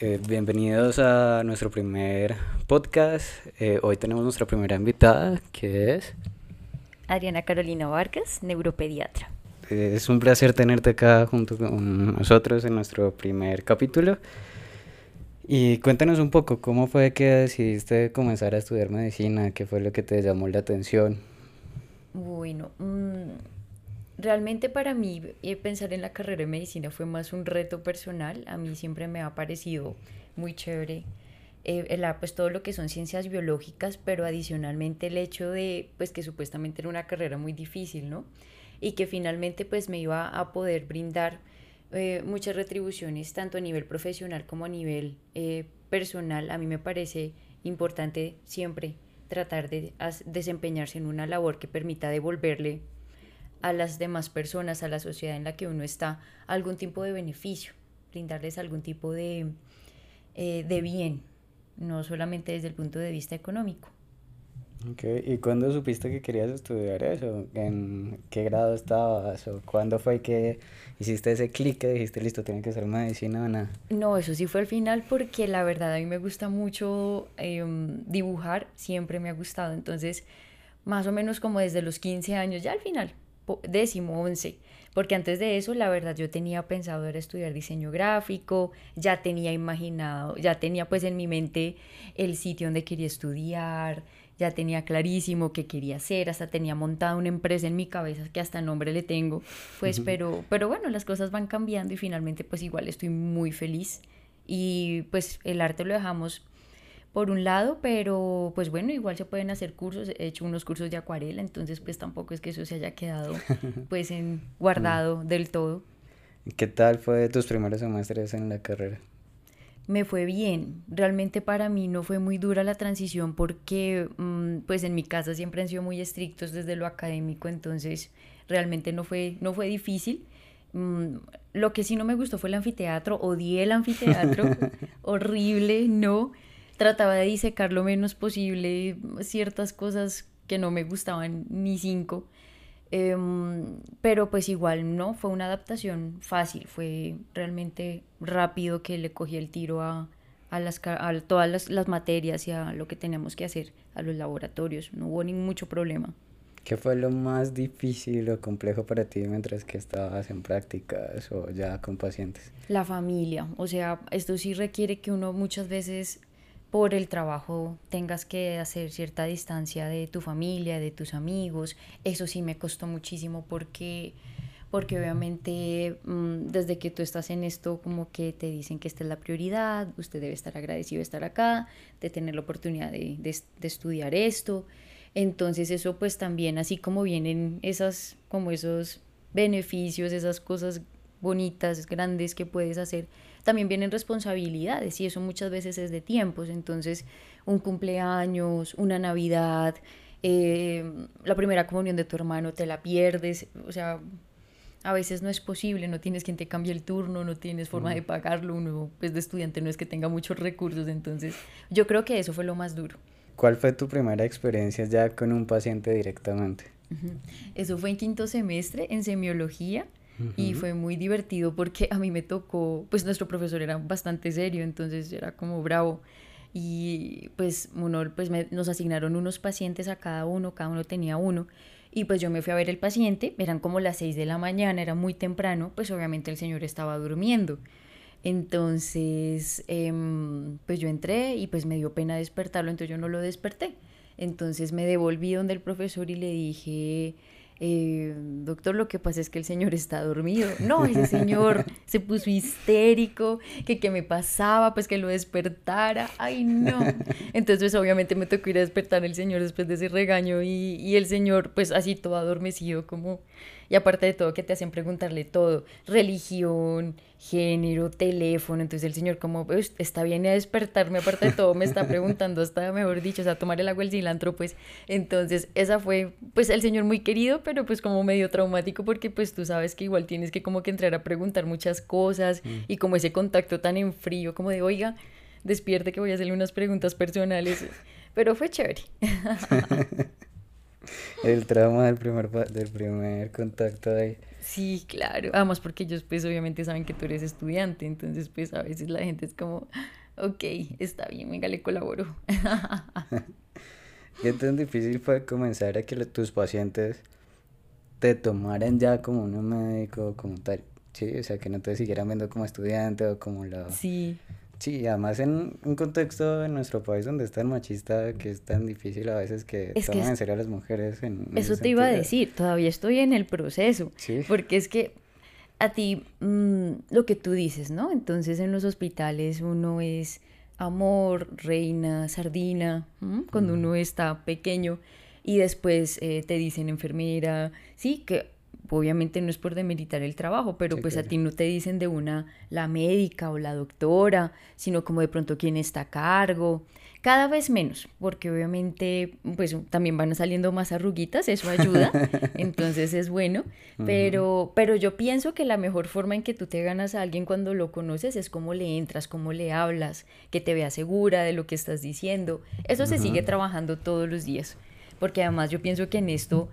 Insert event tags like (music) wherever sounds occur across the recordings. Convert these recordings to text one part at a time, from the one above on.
Eh, bienvenidos a nuestro primer podcast. Eh, hoy tenemos nuestra primera invitada, que es Adriana Carolina Vargas, neuropediatra. Eh, es un placer tenerte acá junto con nosotros en nuestro primer capítulo. Y cuéntanos un poco, ¿cómo fue que decidiste comenzar a estudiar medicina? ¿Qué fue lo que te llamó la atención? Bueno, mm, realmente para mí eh, pensar en la carrera de medicina fue más un reto personal. A mí siempre me ha parecido muy chévere eh, pues todo lo que son ciencias biológicas, pero adicionalmente el hecho de pues que supuestamente era una carrera muy difícil, ¿no? Y que finalmente pues me iba a poder brindar eh, muchas retribuciones tanto a nivel profesional como a nivel eh, personal. A mí me parece importante siempre tratar de desempeñarse en una labor que permita devolverle a las demás personas, a la sociedad en la que uno está, algún tipo de beneficio, brindarles algún tipo de, eh, de bien, no solamente desde el punto de vista económico. Okay. ¿Y cuándo supiste que querías estudiar eso? ¿En qué grado estabas? ¿O cuándo fue que hiciste ese clic que dijiste, listo, tiene que ser medicina o nada? No, eso sí fue al final porque la verdad a mí me gusta mucho em, dibujar, siempre me ha gustado. Entonces, más o menos como desde los 15 años, ya al final, décimo, once. Porque antes de eso, la verdad, yo tenía pensado era estudiar diseño gráfico, ya tenía imaginado, ya tenía pues en mi mente el sitio donde quería estudiar, ya tenía clarísimo qué quería hacer, hasta tenía montada una empresa en mi cabeza que hasta nombre le tengo, pues, pero, pero bueno, las cosas van cambiando y finalmente pues igual estoy muy feliz y pues el arte lo dejamos por un lado, pero pues bueno, igual se pueden hacer cursos, he hecho unos cursos de acuarela, entonces pues tampoco es que eso se haya quedado (laughs) pues en guardado del todo. ¿Qué tal fue tus primeros semestres en la carrera? me fue bien. Realmente para mí no fue muy dura la transición porque mm, pues en mi casa siempre han sido muy estrictos desde lo académico, entonces realmente no fue, no fue difícil. Mm, lo que sí no me gustó fue el anfiteatro, odié el anfiteatro, (laughs) horrible, no. Trataba de disecar lo menos posible ciertas cosas que no me gustaban ni cinco. Em, pero pues igual no, fue una adaptación fácil, fue realmente rápido que le cogí el tiro a, a, las, a todas las, las, materias y a lo que tenemos que hacer, a los laboratorios, no hubo ni mucho problema. ¿Qué fue lo más difícil o complejo para ti mientras que estabas en prácticas o ya con pacientes? La familia, o sea, esto sí requiere que uno muchas veces por el trabajo tengas que hacer cierta distancia de tu familia, de tus amigos. Eso sí me costó muchísimo porque, porque obviamente mm, desde que tú estás en esto como que te dicen que esta es la prioridad, usted debe estar agradecido de estar acá, de tener la oportunidad de, de, estudiar esto. Entonces eso pues también, así como vienen esas, como esos beneficios, esas cosas bonitas, grandes que puedes hacer, también vienen responsabilidades y eso muchas veces es de tiempos. Entonces, un cumpleaños, una Navidad, eh, la primera comunión de tu hermano te la pierdes, o sea, a veces no es posible, no tienes quien te cambie el turno, no tienes forma de pagarlo, uno pues de estudiante no es que tenga muchos recursos, entonces yo creo que eso fue lo más duro. ¿Cuál fue tu primera experiencia ya con un paciente directamente? Eso fue en quinto semestre en semiología y fue muy divertido porque a mí me tocó, pues nuestro profesor era bastante serio, entonces era como bravo y pues uno, pues nos asignaron unos pacientes a cada uno, cada uno tenía uno y pues yo me fui a ver el paciente, eran como las 6 de la mañana, era muy temprano, pues obviamente el señor estaba durmiendo. Entonces, em, pues yo entré y pues me dio pena despertarlo, entonces yo no lo desperté. Entonces me devolví donde el profesor y le dije, eh, doctor, lo que pasa es que el señor está dormido. No, ese señor (laughs) se puso histérico, que qué me pasaba, pues que lo despertara. Ay, no. Entonces, pues, obviamente me tocó ir a despertar al señor después de ese regaño y, y el señor, pues así todo adormecido, como y aparte de todo, que te hacen preguntarle todo, religión, género, teléfono. Entonces el señor como, está bien a despertarme, aparte de todo, me está (laughs) preguntando hasta, mejor dicho, o sea, tomar el agua, el cilantro, pues. Entonces esa fue, pues, el señor muy querido, pero pues como medio traumático porque pues tú sabes que igual tienes que como que entrar a preguntar muchas cosas mm. y como ese contacto tan en frío, como de, oiga, despierte que voy a hacerle unas preguntas personales. Pero fue chévere. (laughs) el trauma del primer, del primer contacto ahí. Sí, claro. Además porque ellos pues obviamente saben que tú eres estudiante, entonces pues a veces la gente es como, ok, está bien, venga, le colaboro. (laughs) ¿Qué tan difícil fue comenzar a que tus pacientes te tomaran ya como un médico, como tal? Sí, o sea, que no te siguieran viendo como estudiante o como la... Sí. Sí, además en un contexto en nuestro país donde es tan machista que es tan difícil a veces que tomen en serio a las mujeres. En, eso te iba a decir, todavía estoy en el proceso. ¿Sí? Porque es que a ti, mm, lo que tú dices, ¿no? Entonces en los hospitales uno es amor, reina, sardina, cuando uno está pequeño y después eh, te dicen enfermera, sí, que obviamente no es por demeritar el trabajo, pero pues a ti no te dicen de una la médica o la doctora, sino como de pronto quién está a cargo. Cada vez menos, porque obviamente pues también van saliendo más arruguitas, eso ayuda, (laughs) entonces es bueno, pero, pero yo pienso que la mejor forma en que tú te ganas a alguien cuando lo conoces es cómo le entras, cómo le hablas, que te vea segura de lo que estás diciendo. Eso se sigue trabajando todos los días, porque además yo pienso que en esto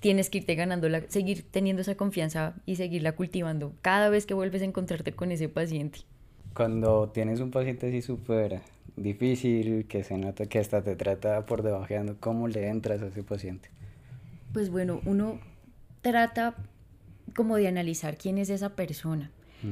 tienes que irte ganando, la, seguir teniendo esa confianza y seguirla cultivando cada vez que vuelves a encontrarte con ese paciente. Cuando tienes un paciente así súper difícil, que se nota que hasta te trata por debajeando, ¿cómo le entras a ese paciente? Pues bueno, uno trata como de analizar quién es esa persona,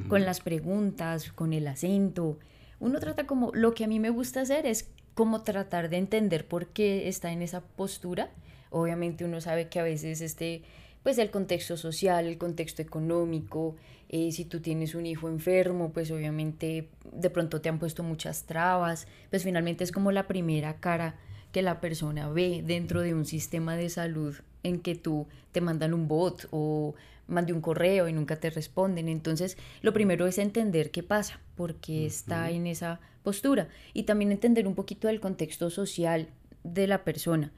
con las preguntas, con el acento. Uno trata como, lo que a mí me gusta hacer es como tratar de entender por qué está en esa postura Obviamente uno sabe que a veces este, pues el contexto social, el contexto económico, eh, si tú tienes un hijo enfermo, pues obviamente de pronto te han puesto muchas trabas, pues finalmente es como la primera cara que la persona ve dentro de un sistema de salud en que tú te mandan un bot o mande un correo y nunca te responden. Entonces, lo primero es entender qué pasa, por qué está en esa postura. Y también entender un poquito del contexto social de la persona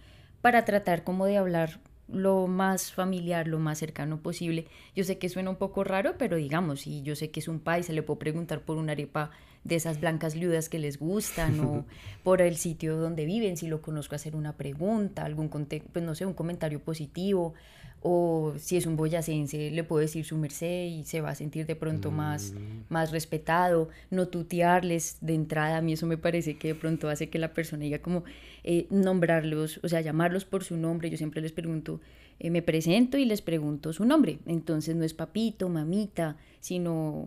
para tratar como de hablar lo más familiar, lo más cercano posible. Yo sé que suena un poco raro, pero digamos, y yo sé que es un país, se le puedo preguntar por una arepa de esas blancas liudas que les gustan o (laughs) por el sitio donde viven, si lo conozco, hacer una pregunta, algún pues no sé, un comentario positivo o si es un boyacense, le puedo decir su merced y se va a sentir de pronto más, mm. más respetado, no tutearles de entrada, a mí eso me parece que de pronto hace que la persona diga como eh, nombrarlos, o sea, llamarlos por su nombre, yo siempre les pregunto, eh, me presento y les pregunto su nombre, entonces no es papito, mamita, sino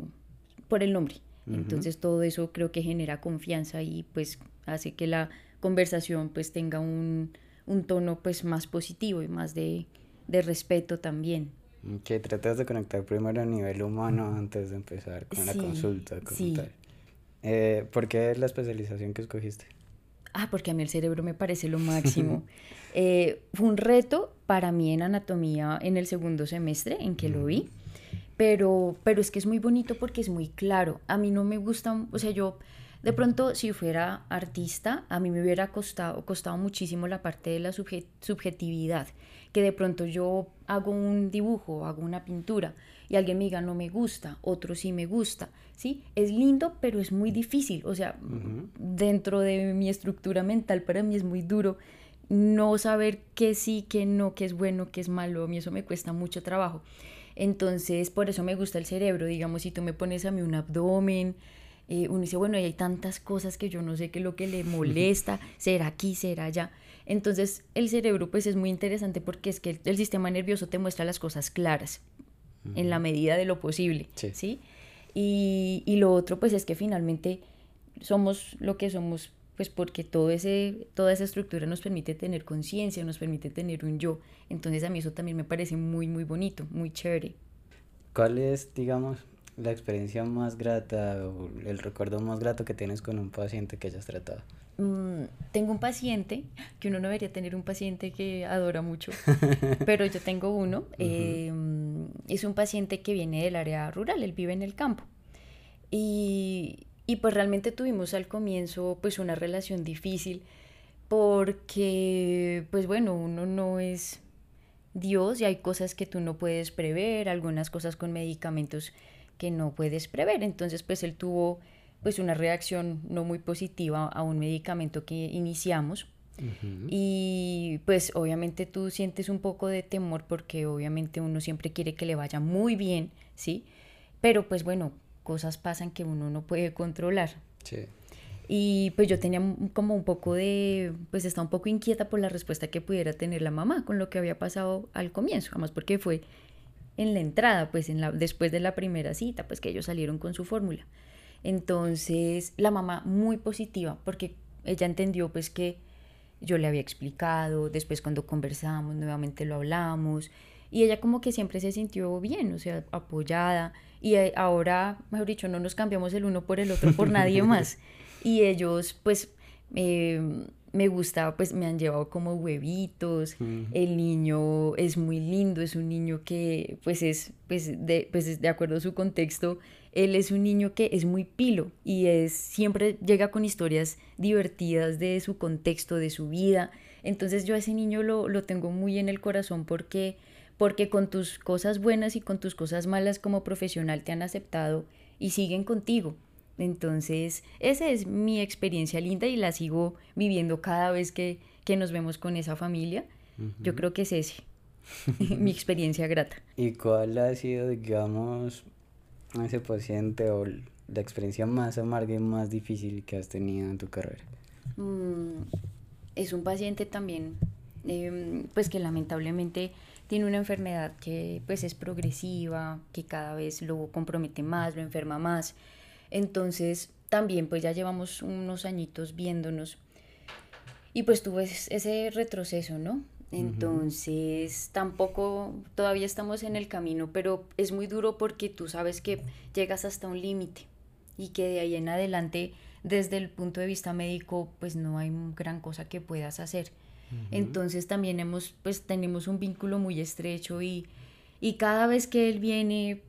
por el nombre. Entonces todo eso creo que genera confianza y pues hace que la conversación pues tenga un, un tono pues más positivo y más de, de respeto también. Que tratas de conectar primero a nivel humano antes de empezar con la consulta como tal. Eh, ¿Por qué es la especialización que escogiste? Ah, porque a mí el cerebro me parece lo (laughs) máximo. Eh, fue un reto para mí en anatomía en el segundo semestre en que lo vi, pero, pero es que es muy bonito porque es muy claro. A mí no me gusta, o sea, yo de pronto si fuera artista, a mí me hubiera costado, costado muchísimo la parte de la subjetividad que de pronto yo hago un dibujo, hago una pintura y alguien me diga no me gusta, otro sí me gusta, ¿sí? Es lindo, pero es muy difícil, o sea, dentro de mi estructura mental para mí es muy duro no saber qué sí, qué no, qué es bueno, qué es malo, a mí eso me cuesta mucho trabajo. Entonces, por eso me gusta el cerebro, digamos, si tú me pones a mí un abdomen, eh, uno dice, bueno, hay tantas cosas que yo no sé qué es lo que le (laughs) molesta, será aquí, será allá. Entonces el cerebro pues es muy interesante porque es que el, sistema nervioso te muestra las cosas claras en la medida de lo posible, ¿sí? Y, y, lo otro pues es que finalmente somos lo que somos pues porque todo ese, toda esa estructura nos permite tener conciencia, nos permite tener un yo. Entonces a mí eso también me parece muy, muy bonito, muy chévere. ¿Cuál es, digamos, la experiencia más grata o el recuerdo más grato que tienes con un paciente que hayas tratado? Mm, tengo un paciente, que uno no debería tener un paciente que adora mucho, (laughs) pero yo tengo uno. Em, es un paciente que viene del área rural, él vive en el campo. Y, y pues realmente tuvimos al comienzo pues una relación difícil porque pues bueno, uno no es Dios y hay cosas que tú no puedes prever, algunas cosas con medicamentos que no puedes prever. Entonces pues él tuvo pues una reacción no muy positiva a un medicamento que iniciamos. Y Y pues obviamente tú sientes un poco de temor porque obviamente uno siempre quiere que le vaya muy bien, ¿sí? Pero pues bueno, cosas pasan que uno no puede controlar. Sí. Y pues yo tenía como un poco de, pues estaba un poco inquieta por la respuesta que pudiera tener la mamá con lo que había pasado al comienzo, además porque fue en la entrada, pues en la, después de la primera cita, pues que ellos salieron con su fórmula. Entonces la mamá muy positiva porque ella entendió pues que yo le había explicado, después cuando conversamos nuevamente lo hablamos y ella como que siempre se sintió bien, o sea, apoyada y eh, ahora, mejor dicho, no nos cambiamos el uno por el otro por nadie (laughs) más. Y ellos pues eh, me gusta, pues me han llevado como huevitos, el niño es muy lindo, es un niño que pues es, pues de, pues de acuerdo a su contexto, él es un niño que es muy pilo y es, siempre llega con historias divertidas de su contexto, de su vida, entonces yo a ese niño lo, lo tengo muy en el corazón porque, porque con tus cosas buenas y con tus cosas malas como profesional te han aceptado y siguen contigo. Entonces, esa es mi experiencia linda y la sigo viviendo cada vez que, nos vemos con esa familia. Yo creo que es ese, (laughs) (laughs) mi experiencia grata. ¿Y cuál ha sido, digamos, ese paciente o la experiencia más amarga y más difícil que has tenido en tu carrera? Mm, es un paciente también, em, pues que lamentablemente tiene una enfermedad que pues es progresiva, que cada vez lo compromete más, lo enferma más. Entonces, también pues ya llevamos unos añitos viéndonos y pues tuve ese retroceso, ¿no? Entonces, tampoco todavía estamos en el camino, pero es muy duro porque tú sabes que llegas hasta un límite y que de ahí en adelante, desde el punto de vista médico, pues no hay gran cosa que puedas hacer. Entonces también hemos, pues tenemos un vínculo muy estrecho y, y cada vez que él viene,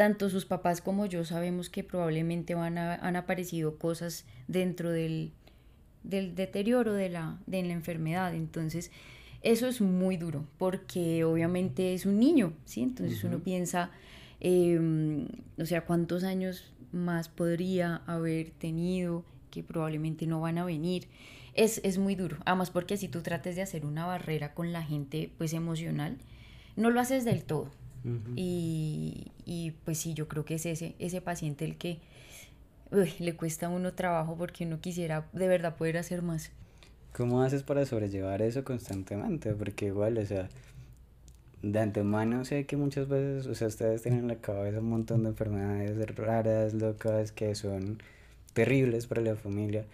tanto sus papás como yo sabemos que probablemente van a, han aparecido cosas dentro del, del deterioro de la, de la enfermedad. Entonces, eso es muy duro, porque obviamente es un niño, ¿sí? Entonces uno piensa, em, o sea, cuántos años más podría haber tenido que probablemente no van a venir. Es, es muy duro, además porque si tú trates de hacer una barrera con la gente, pues emocional, no lo haces del todo y, y, pues sí, yo creo que es ese, ese paciente el que le cuesta a uno trabajo porque uno quisiera de verdad poder hacer más. ¿Cómo haces para sobrellevar eso constantemente? Porque igual, o sea, de antemano sé que muchas veces, o sea, ustedes tienen en la cabeza un montón de enfermedades raras, locas, que son terribles para la familia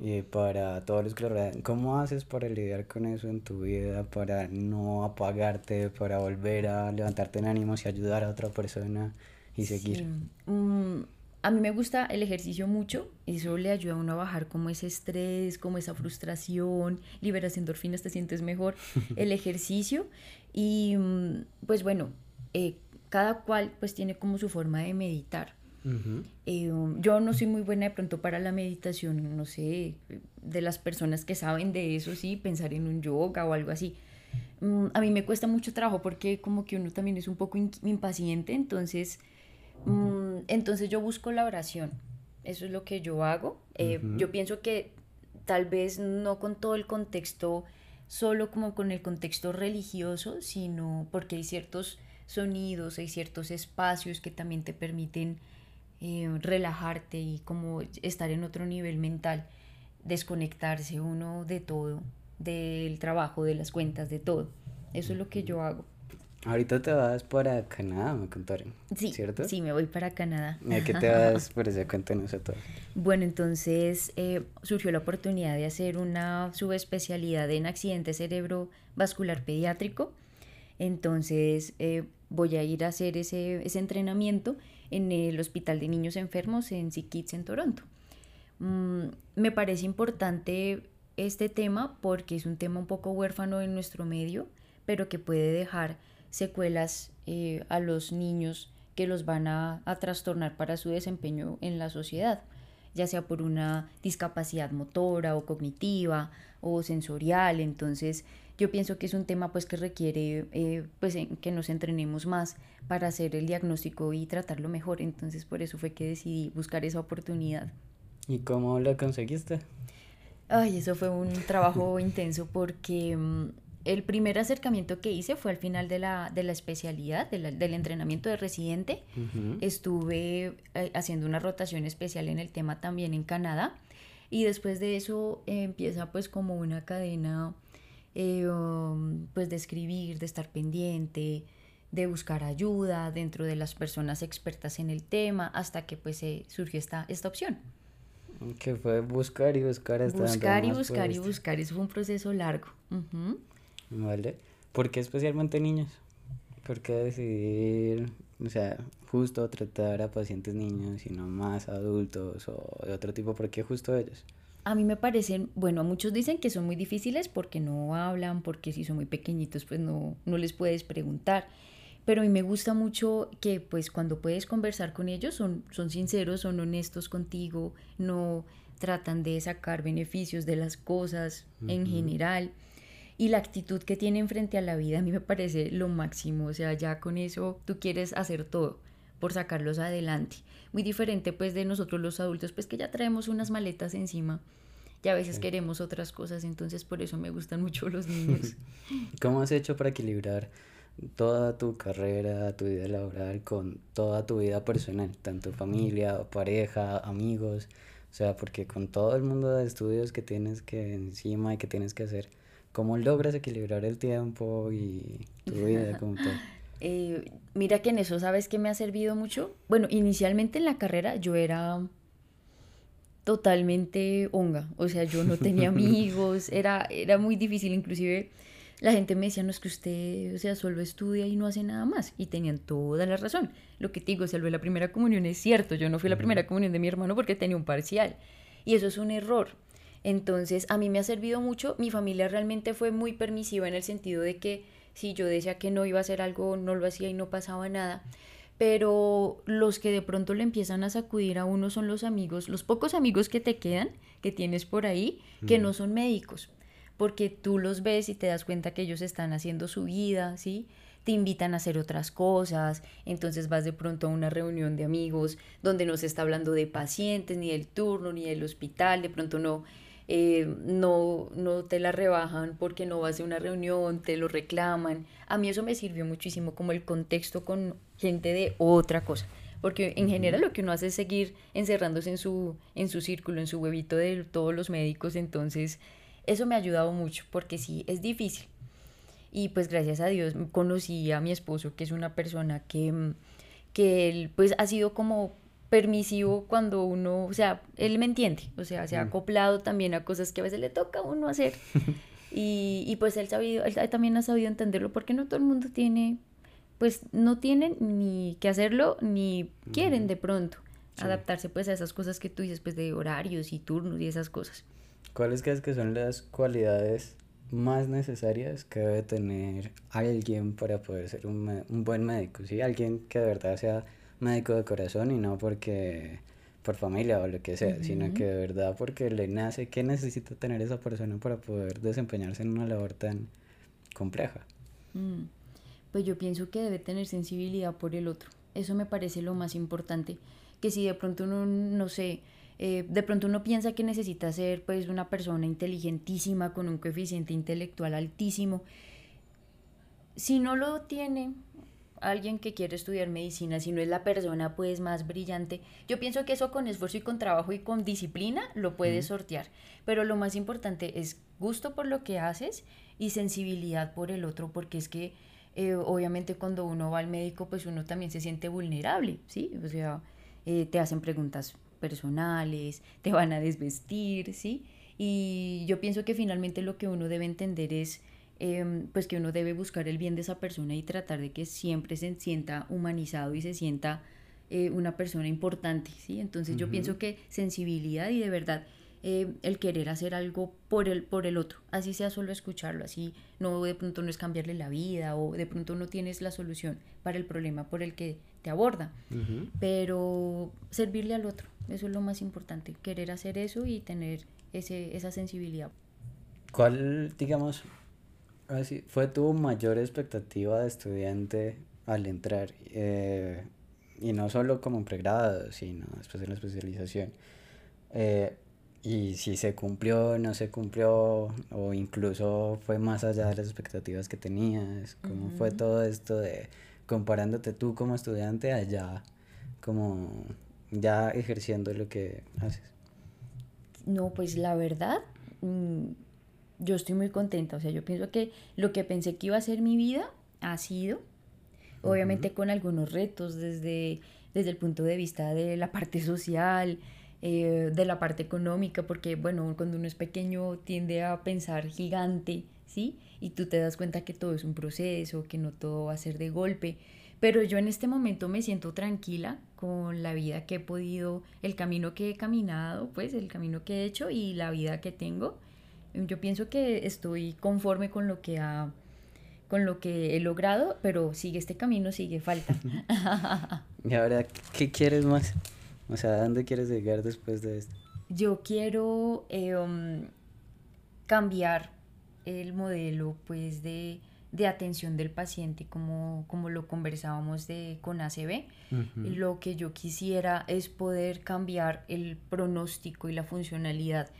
y para todos los que lo rodean. ¿Cómo haces para lidiar con eso en tu vida, para no apagarte, para volver a levantarte en ánimos y ayudar a otra persona y seguir? Mm, a mí me gusta el ejercicio mucho, eso le ayuda a uno a bajar como ese estrés, como esa frustración, liberas endorfinas, te sientes mejor, (laughs) el ejercicio y mm, pues bueno, eh, cada cual pues tiene como su forma de meditar. Eh, um, yo no soy muy buena de pronto para la meditación, no sé, de las personas que saben de eso, sí, pensar en un yoga o algo así. Mm, a mí me cuesta mucho trabajo porque como que uno también es un poco impaciente, entonces, mm, entonces yo busco la oración. Eso es lo que yo hago. Eh, yo pienso que tal vez no con todo el contexto, solo como con el contexto religioso, sino porque hay ciertos sonidos, hay ciertos espacios que también te permiten eh, relajarte y como estar en otro nivel mental, desconectarse uno de todo, del trabajo, de las cuentas, de todo. Eso es lo que yo hago. Ahorita te vas para Canadá, me contaron. Sí, ¿cierto? Sí, me voy para Canadá. ¿Y a qué te vas por ese cuéntanos a todo? Bueno, entonces eh, surgió la oportunidad de hacer una subespecialidad en accidente cerebrovascular pediátrico. Entonces eh, voy a ir a hacer ese, ese entrenamiento en el Hospital de Niños Enfermos en Kids en Toronto. Mm, me parece importante este tema porque es un tema un poco huérfano en nuestro medio, pero que puede dejar secuelas eh, a los niños que los van a, a trastornar para su desempeño en la sociedad, ya sea por una discapacidad motora o cognitiva o sensorial. Entonces, yo pienso que es un tema pues que requiere eh, pues que nos entrenemos más para hacer el diagnóstico y tratarlo mejor. Entonces por eso fue que decidí buscar esa oportunidad. ¿Y cómo la conseguiste? Ay, eso fue un trabajo (laughs) intenso porque mm, el primer acercamiento que hice fue al final de la, de la especialidad, del entrenamiento de residente. Estuve eh, haciendo una rotación especial en el tema también en Canadá. Y después de eso empieza pues como una cadena eh, um, pues de escribir, de estar pendiente, de buscar ayuda dentro de las personas expertas en el tema, hasta que pues surgió esta, esta opción. Que fue buscar y buscar hasta Buscar y buscar y buscar, eso fue un proceso largo. Vale. ¿Por qué especialmente niños? ¿Por qué decidir, o sea, justo tratar a pacientes niños y no más adultos o de otro tipo? ¿Por qué justo ellos? A mí me parecen, bueno, muchos dicen que son muy difíciles porque no hablan, porque si son muy pequeñitos pues no, no les puedes preguntar. Pero a mí me gusta mucho que pues cuando puedes conversar con ellos son, son sinceros, son honestos contigo, no tratan de sacar beneficios de las cosas en general y la actitud que tienen frente a la vida a mí me parece lo máximo, o sea, ya con eso tú quieres hacer todo por sacarlos adelante. Muy diferente pues de nosotros los adultos, pues que ya traemos unas maletas encima y a veces queremos otras cosas, entonces por eso me gustan mucho los niños. (laughs) ¿Cómo has hecho para equilibrar toda tu carrera, tu vida laboral con toda tu vida personal, tanto familia, pareja, amigos? O sea, porque con todo el mundo de estudios que tienes que encima y que tienes que hacer, ¿Cómo logras equilibrar el tiempo y tu vida (laughs) como tal? Eh, mira que en eso, ¿sabes qué me ha servido mucho? Bueno, inicialmente en la carrera yo era totalmente honga, o sea, yo no tenía (laughs) amigos, era, era muy difícil, inclusive la gente me decía, no es que usted, o sea, solo estudia y no hace nada más, y tenían toda la razón. Lo que te digo, salvo la primera comunión es cierto, yo no fui la primera comunión de mi hermano porque tenía un parcial, y eso es un error entonces, a mí me ha servido mucho. Mi familia realmente fue muy permisiva en el sentido de que si yo decía que no iba a hacer algo, no lo hacía y no pasaba nada. Pero los que de pronto le empiezan a sacudir a uno son los amigos, los pocos amigos que te quedan, que tienes por ahí, que no son médicos, porque tú los ves y te das cuenta que ellos están haciendo su vida, ¿sí? te invitan a hacer otras cosas, entonces vas de pronto a una reunión de amigos donde no se está hablando de pacientes, ni del turno, ni del hospital, de pronto no eh, no, no te la rebajan porque no vas a una reunión, te lo reclaman. A mí eso me sirvió muchísimo como el contexto con gente de otra cosa. Porque en general lo que uno hace es seguir encerrándose en su, en su círculo, en su huevito de todos los médicos. Entonces, eso me ha ayudado mucho porque sí, es difícil. Y pues gracias a Dios conocí a mi esposo, que es una persona que, que él pues ha sido como permisivo cuando uno, o sea, él me entiende, o sea, se ha mm. acoplado también a cosas que a veces le toca a uno hacer. (laughs) y, y, pues él, sabido, él también ha sabido entenderlo porque no todo el mundo tiene, pues no tienen ni que hacerlo ni quieren de pronto adaptarse pues a esas cosas que tú dices, pues de horarios y turnos y esas cosas. ¿Cuáles crees que son las cualidades más necesarias que debe tener alguien para poder ser un, un buen médico? ¿sí? Alguien que de verdad sea médico de corazón y no porque por familia o lo que sea, sino que de verdad porque le nace, ¿qué necesita tener esa persona para poder desempeñarse en una labor tan compleja? Mm, pues yo pienso que debe tener sensibilidad por el otro. Eso me parece lo más importante. Que si de pronto uno, no sé, eh, de pronto uno piensa que necesita ser pues una persona inteligentísima con un coeficiente intelectual altísimo, si no lo tiene, alguien que quiere estudiar medicina, si no es la persona pues más brillante, yo pienso que eso con esfuerzo y con trabajo y con disciplina lo puedes sortear, pero lo más importante es gusto por lo que haces y sensibilidad por el otro, porque es que eh, obviamente cuando uno va al médico pues uno también se siente vulnerable, ¿sí? O sea, eh, te hacen preguntas personales, te van a desvestir, ¿sí? Y yo pienso que finalmente lo que uno debe entender es Em, pues que uno debe buscar el bien de esa persona y tratar de que siempre se sienta humanizado y se sienta eh, una persona importante, ¿sí? Entonces yo pienso que sensibilidad y de verdad eh, el querer hacer algo por el, por el otro, así sea solo escucharlo, así no de pronto no es cambiarle la vida o de pronto no tienes la solución para el problema por el que te aborda, pero servirle al otro, eso es lo más importante, querer hacer eso y tener ese, esa sensibilidad. ¿Cuál, digamos, Así, ah, ¿Fue tu mayor expectativa de estudiante al entrar? Eh, y no solo como pregrado, sino después de la especialización. Eh, y si se cumplió, no se cumplió, o incluso fue más allá de las expectativas que tenías. ¿Cómo fue todo esto de comparándote tú como estudiante allá, como ya ejerciendo lo que haces? No, pues la verdad, mm, yo estoy muy contenta. O sea, yo pienso que lo que pensé que iba a ser mi vida ha sido, obviamente con algunos retos desde, desde el punto de vista de la parte social, eh, de la parte económica, porque bueno, cuando uno es pequeño tiende a pensar gigante, ¿sí? Y tú te das cuenta que todo es un proceso, que no todo va a ser de golpe. Pero yo en este momento me siento tranquila con la vida que he podido, el camino que he caminado, pues el camino que he hecho y la vida que tengo. Yo pienso que estoy conforme con lo que ha con lo que he logrado, pero sigue este camino, sigue falta. (laughs) (laughs) y ahora, ¿qué quieres más? O sea, ¿a dónde quieres llegar después de esto? Yo quiero eh, um, cambiar el modelo pues de, atención del paciente como, como lo conversábamos de, con ACB. Lo que yo quisiera es poder cambiar el pronóstico y la funcionalidad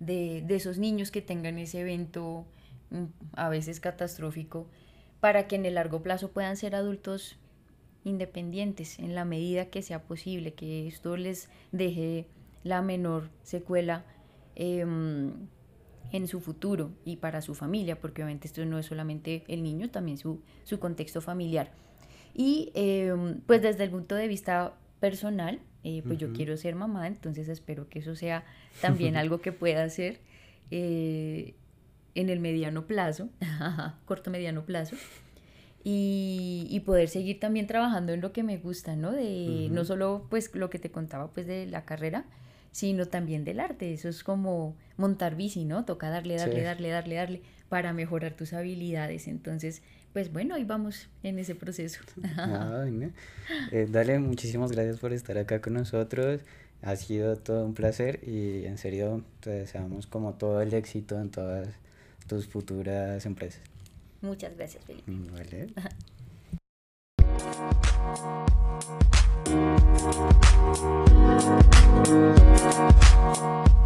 de, esos niños que tengan ese evento mm, a veces catastrófico para que en el largo plazo puedan ser adultos independientes en la medida que sea posible, que esto les deje la menor secuela em, en su futuro y para su familia, porque obviamente esto no es solamente el niño, también su, su contexto familiar. Y em, pues desde el punto de vista personal, eh, pues yo quiero ser mamá, entonces espero que eso sea (laughs) también algo que pueda hacer eh, en el mediano plazo, (laughs) corto mediano plazo y, poder seguir también trabajando en lo que me gusta, ¿no? De no solo pues lo que te contaba pues de la carrera, sino también del arte. Eso es como montar bici, ¿no? Toca darle, darle, darle, darle, darle para mejorar tus habilidades. Entonces, pues bueno, ahí vamos en ese proceso. Eh, dale, muchísimas gracias por estar acá con nosotros. Ha sido todo un placer y en serio te deseamos como todo el éxito en todas tus futuras empresas. Muchas gracias, Felipe. Mm, vale. (laughs)